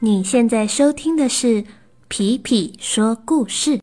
你现在收听的是《皮皮说故事》。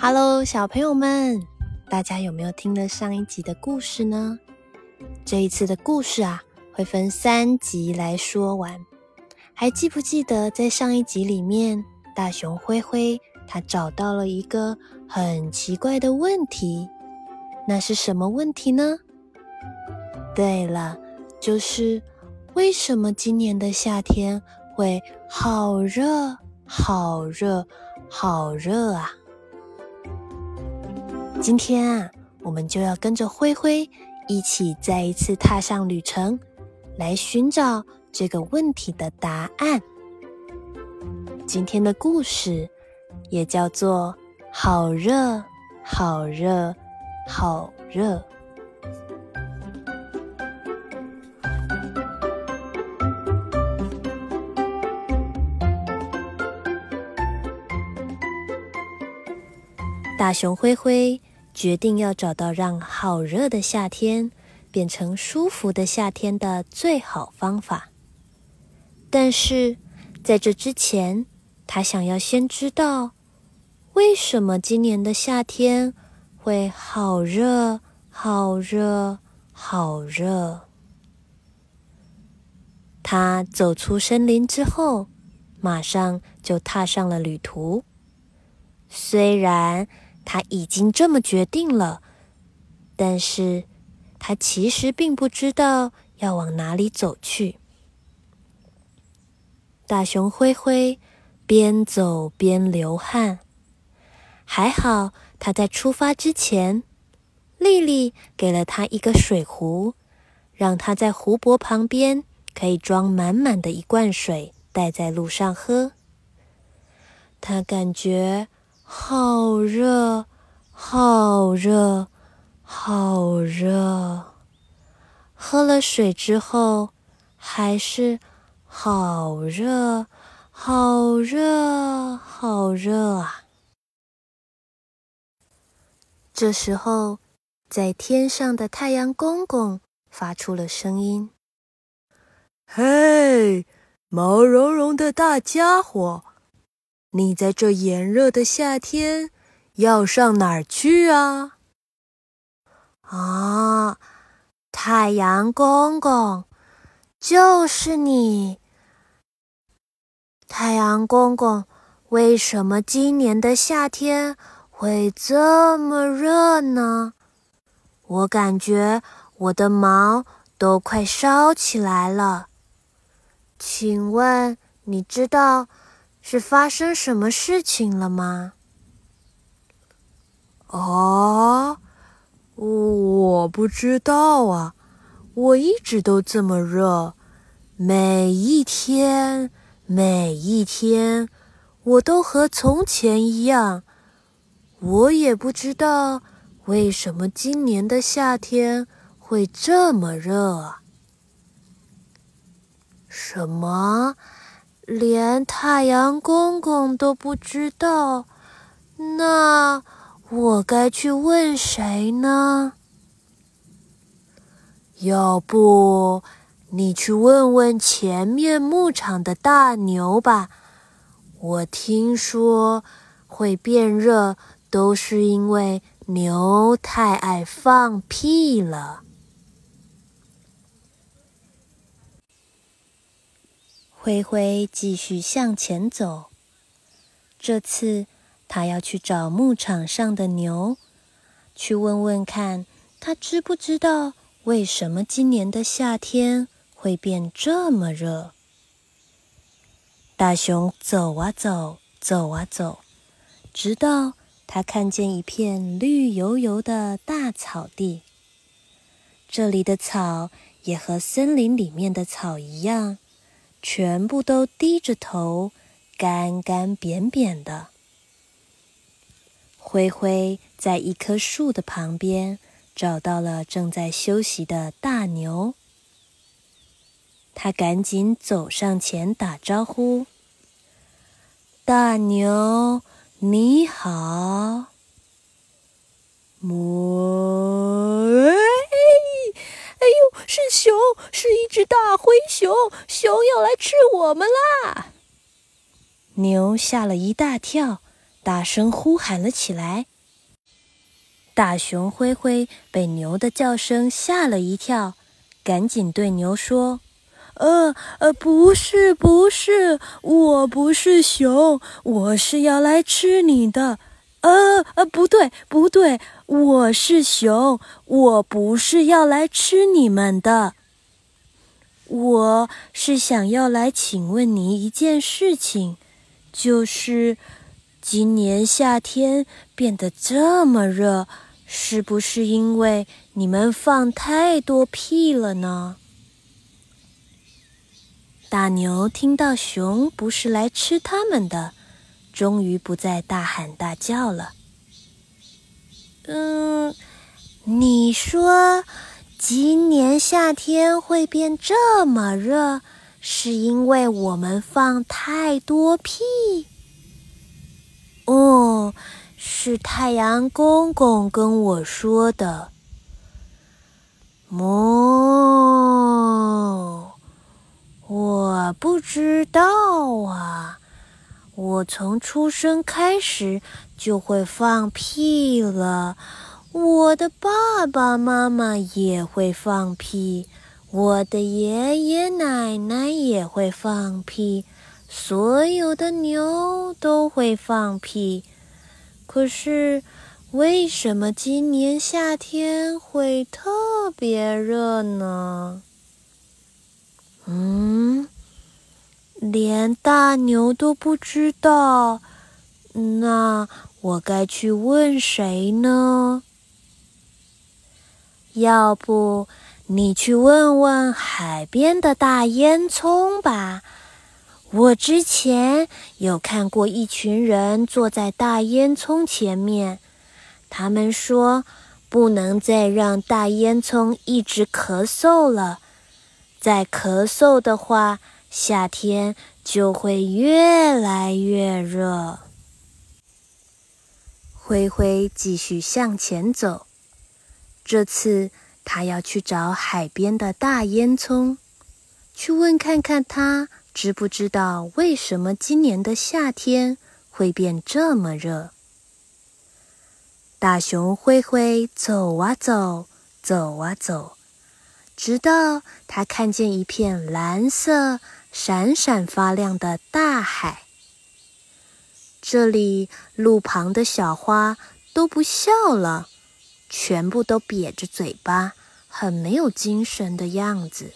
Hello，小朋友们，大家有没有听了上一集的故事呢？这一次的故事啊，会分三集来说完。还记不记得在上一集里面，大熊灰灰他找到了一个很奇怪的问题？那是什么问题呢？对了，就是为什么今年的夏天会好热、好热、好热啊？今天啊，我们就要跟着灰灰。一起再一次踏上旅程，来寻找这个问题的答案。今天的故事也叫做“好热，好热，好热”。大熊灰灰。决定要找到让好热的夏天变成舒服的夏天的最好方法，但是在这之前，他想要先知道为什么今年的夏天会好热、好热、好热。他走出森林之后，马上就踏上了旅途，虽然。他已经这么决定了，但是他其实并不知道要往哪里走去。大熊灰灰边走边流汗，还好他在出发之前，丽丽给了他一个水壶，让他在湖泊旁边可以装满满的一罐水，带在路上喝。他感觉。好热，好热，好热！喝了水之后，还是好热，好热，好热啊！这时候，在天上的太阳公公发出了声音：“嘿，毛茸茸的大家伙！”你在这炎热的夏天要上哪儿去啊？啊，太阳公公，就是你！太阳公公，为什么今年的夏天会这么热呢？我感觉我的毛都快烧起来了。请问你知道？是发生什么事情了吗？啊，我不知道啊，我一直都这么热，每一天，每一天，我都和从前一样。我也不知道为什么今年的夏天会这么热。什么？连太阳公公都不知道，那我该去问谁呢？要不你去问问前面牧场的大牛吧。我听说会变热，都是因为牛太爱放屁了。灰灰继续向前走。这次，他要去找牧场上的牛，去问问看，他知不知道为什么今年的夏天会变这么热。大熊走啊走，走啊走，直到他看见一片绿油油的大草地。这里的草也和森林里面的草一样。全部都低着头，干干扁扁的。灰灰在一棵树的旁边找到了正在休息的大牛。他赶紧走上前打招呼：“大牛，你好。”！是熊，是一只大灰熊，熊要来吃我们啦！牛吓了一大跳，大声呼喊了起来。大熊灰灰被牛的叫声吓了一跳，赶紧对牛说。呃呃，不是不是，我不是熊，我是要来吃你的。呃呃，不对不对，我是熊，我不是要来吃你们的。我是想要来请问你一件事情，就是今年夏天变得这么热，是不是因为你们放太多屁了呢？大牛听到熊不是来吃他们的，终于不再大喊大叫了。嗯，你说今年夏天会变这么热，是因为我们放太多屁？哦，是太阳公公跟我说的。哦。我不知道啊，我从出生开始就会放屁了。我的爸爸妈妈也会放屁，我的爷爷奶奶也会放屁，所有的牛都会放屁。可是，为什么今年夏天会特别热呢？嗯，连大牛都不知道，那我该去问谁呢？要不你去问问海边的大烟囱吧。我之前有看过一群人坐在大烟囱前面，他们说不能再让大烟囱一直咳嗽了。再咳嗽的话，夏天就会越来越热。灰灰继续向前走，这次他要去找海边的大烟囱，去问看看他知不知道为什么今年的夏天会变这么热。大熊灰灰走啊走，走啊走。直到他看见一片蓝色、闪闪发亮的大海，这里路旁的小花都不笑了，全部都瘪着嘴巴，很没有精神的样子。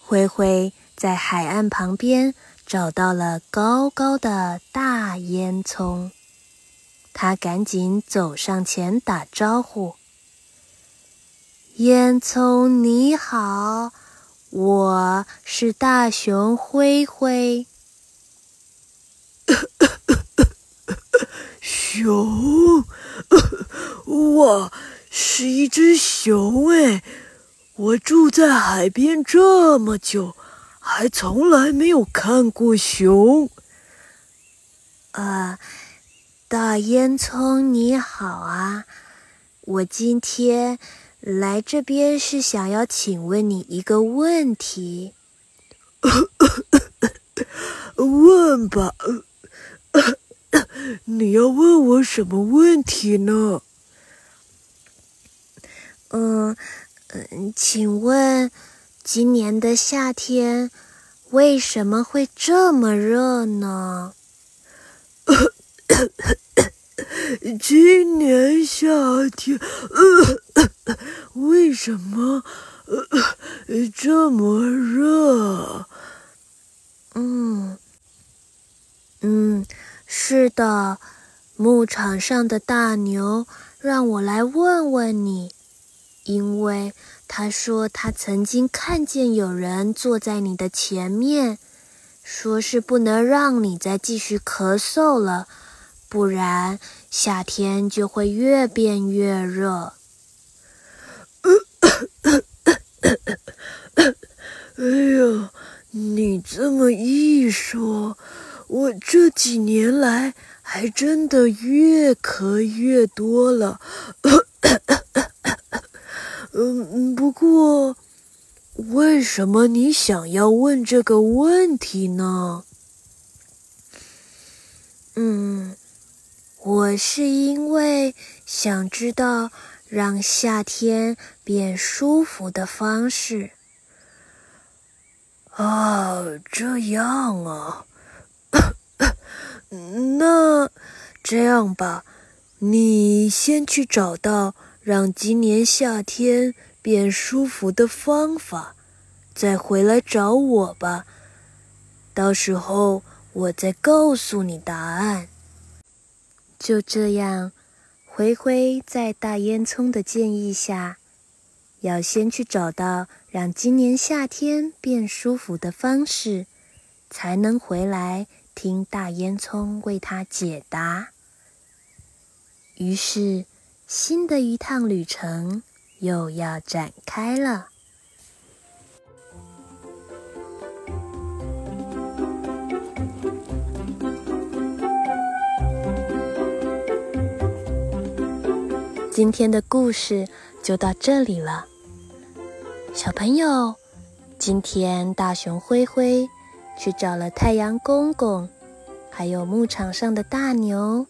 灰灰在海岸旁边找到了高高的大烟囱，他赶紧走上前打招呼。烟囱你好，我是大熊灰灰。熊，我，是一只熊哎！我住在海边这么久，还从来没有看过熊。呃，大烟囱你好啊，我今天。来这边是想要请问你一个问题。问吧，你要问我什么问题呢？嗯嗯，请问今年的夏天为什么会这么热呢？今年夏天，为什么这么热？嗯嗯，是的，牧场上的大牛让我来问问你，因为他说他曾经看见有人坐在你的前面，说是不能让你再继续咳嗽了。不然，夏天就会越变越热。哎呦，你这么一说，我这几年来还真的越咳越多了。嗯，不过，为什么你想要问这个问题呢？嗯，我是因为想知道让夏天变舒服的方式。啊，这样啊，那这样吧，你先去找到让今年夏天变舒服的方法，再回来找我吧。到时候我再告诉你答案。就这样，灰灰在大烟囱的建议下。要先去找到让今年夏天变舒服的方式，才能回来听大烟囱为他解答。于是，新的一趟旅程又要展开了。今天的故事就到这里了。小朋友，今天大熊灰灰去找了太阳公公，还有牧场上的大牛，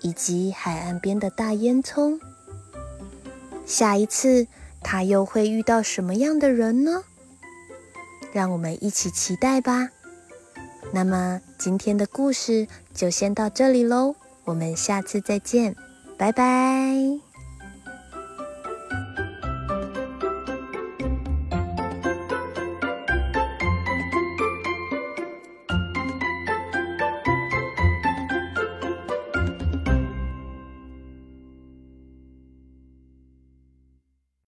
以及海岸边的大烟囱。下一次他又会遇到什么样的人呢？让我们一起期待吧。那么今天的故事就先到这里喽，我们下次再见，拜拜。